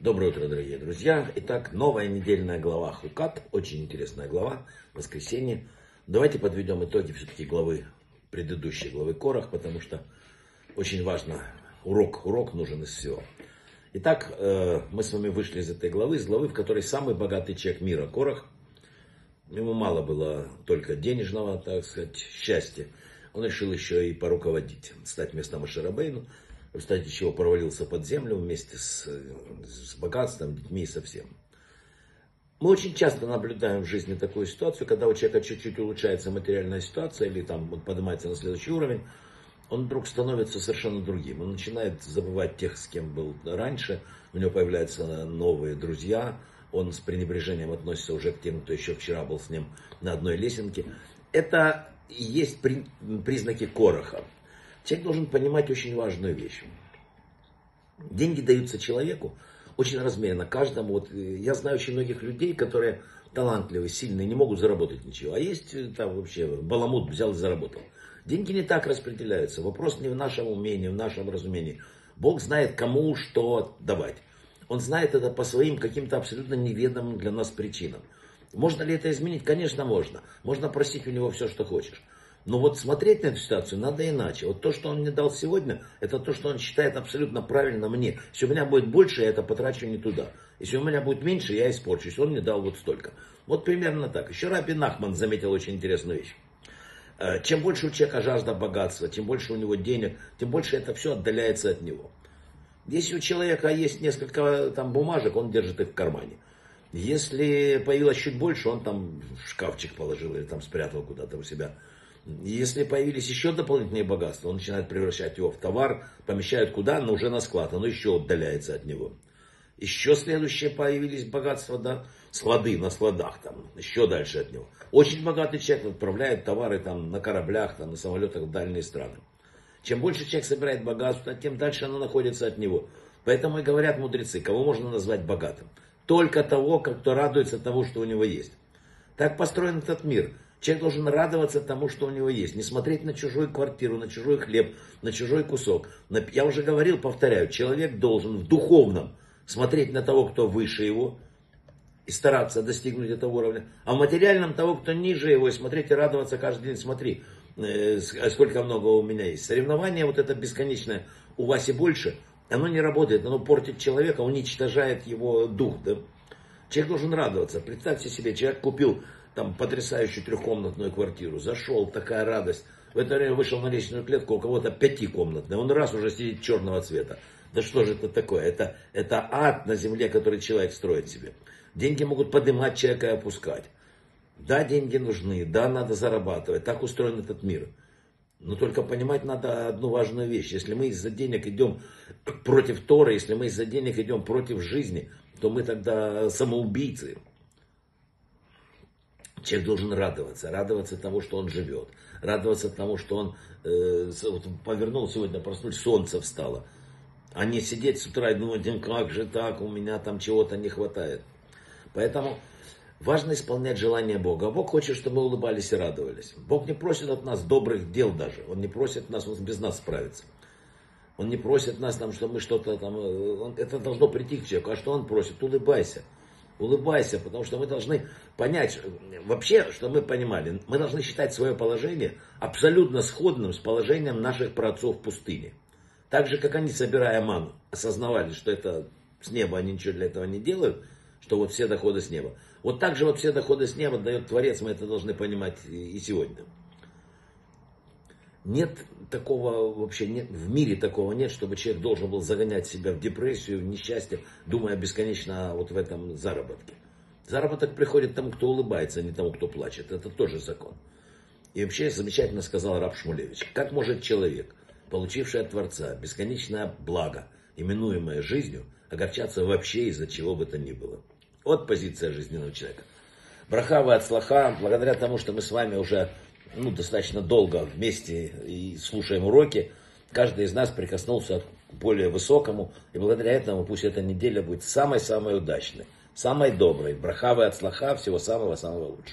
Доброе утро, дорогие друзья. Итак, новая недельная глава Хукат. Очень интересная глава. Воскресенье. Давайте подведем итоги все-таки главы, предыдущей главы Корах, потому что очень важно, урок, урок нужен из всего. Итак, э, мы с вами вышли из этой главы, из главы, в которой самый богатый человек мира, Корах, ему мало было только денежного, так сказать, счастья. Он решил еще и поруководить, стать местом Аширабейну в результате чего провалился под землю вместе с, с богатством, детьми и со всем. Мы очень часто наблюдаем в жизни такую ситуацию, когда у человека чуть-чуть улучшается материальная ситуация или там он поднимается на следующий уровень, он вдруг становится совершенно другим. Он начинает забывать тех, с кем был раньше, у него появляются новые друзья, он с пренебрежением относится уже к тем, кто еще вчера был с ним на одной лесенке. Это и есть признаки короха. Человек должен понимать очень важную вещь. Деньги даются человеку очень размеренно, каждому. Вот, э, я знаю очень многих людей, которые талантливые, сильные, не могут заработать ничего. А есть э, там вообще баламут взял и заработал. Деньги не так распределяются. Вопрос не в нашем умении, в нашем разумении. Бог знает, кому что давать. Он знает это по своим каким-то абсолютно неведомым для нас причинам. Можно ли это изменить? Конечно, можно. Можно просить у него все, что хочешь. Но вот смотреть на эту ситуацию надо иначе. Вот то, что он мне дал сегодня, это то, что он считает абсолютно правильно мне. Если у меня будет больше, я это потрачу не туда. Если у меня будет меньше, я испорчусь. Он мне дал вот столько. Вот примерно так. Еще Раби Нахман заметил очень интересную вещь. Э, чем больше у человека жажда богатства, тем больше у него денег, тем больше это все отдаляется от него. Если у человека есть несколько там бумажек, он держит их в кармане. Если появилось чуть больше, он там в шкафчик положил или там спрятал куда-то у себя если появились еще дополнительные богатства, он начинает превращать его в товар, помещает куда, но уже на склад, оно еще отдаляется от него. Еще следующие появились богатства, да, склады на складах, там, еще дальше от него. Очень богатый человек отправляет товары там на кораблях, там, на самолетах в дальние страны. Чем больше человек собирает богатство, тем дальше оно находится от него. Поэтому и говорят мудрецы, кого можно назвать богатым. Только того, кто радуется тому, что у него есть. Так построен этот мир. Человек должен радоваться тому, что у него есть. Не смотреть на чужую квартиру, на чужой хлеб, на чужой кусок. Я уже говорил, повторяю, человек должен в духовном смотреть на того, кто выше его, и стараться достигнуть этого уровня. А в материальном того, кто ниже его, и смотреть и радоваться каждый день. Смотри, э, сколько много у меня есть. Соревнование вот это бесконечное, у Васи больше, оно не работает, оно портит человека, уничтожает его дух. Да? Человек должен радоваться. Представьте себе, человек купил там потрясающую трехкомнатную квартиру. Зашел, такая радость. В это время вышел на лестничную клетку, у кого-то пятикомнатная. Он раз уже сидит черного цвета. Да что же это такое? Это, это ад на земле, который человек строит себе. Деньги могут поднимать человека и опускать. Да, деньги нужны, да, надо зарабатывать. Так устроен этот мир. Но только понимать надо одну важную вещь. Если мы из-за денег идем против Торы, если мы из-за денег идем против жизни, то мы тогда самоубийцы. Человек должен радоваться, радоваться тому, что он живет, радоваться тому, что он э, вот повернул сегодня, проснулся, солнце встало. А не сидеть с утра и думать, как же так, у меня там чего-то не хватает. Поэтому важно исполнять желание Бога. Бог хочет, чтобы мы улыбались и радовались. Бог не просит от нас добрых дел даже. Он не просит нас, он без нас справится. Он не просит нас, там, что мы что-то там... Э, он, это должно прийти к человеку. А что он просит? Улыбайся улыбайся, потому что мы должны понять, вообще, что мы понимали, мы должны считать свое положение абсолютно сходным с положением наших праотцов в пустыне. Так же, как они, собирая ману, осознавали, что это с неба, они ничего для этого не делают, что вот все доходы с неба. Вот так же вот все доходы с неба дает Творец, мы это должны понимать и сегодня. Нет такого вообще, нет, в мире такого нет, чтобы человек должен был загонять себя в депрессию, в несчастье, думая бесконечно вот в этом заработке. Заработок приходит тому, кто улыбается, а не тому, кто плачет. Это тоже закон. И вообще замечательно сказал Раб Шмулевич. Как может человек, получивший от Творца бесконечное благо, именуемое жизнью, огорчаться вообще из-за чего бы то ни было? Вот позиция жизненного человека. Брахава от слаха, благодаря тому, что мы с вами уже ну, достаточно долго вместе и слушаем уроки, каждый из нас прикоснулся к более высокому, и благодаря этому пусть эта неделя будет самой-самой удачной, самой доброй, брахавой от слаха, всего самого-самого лучшего.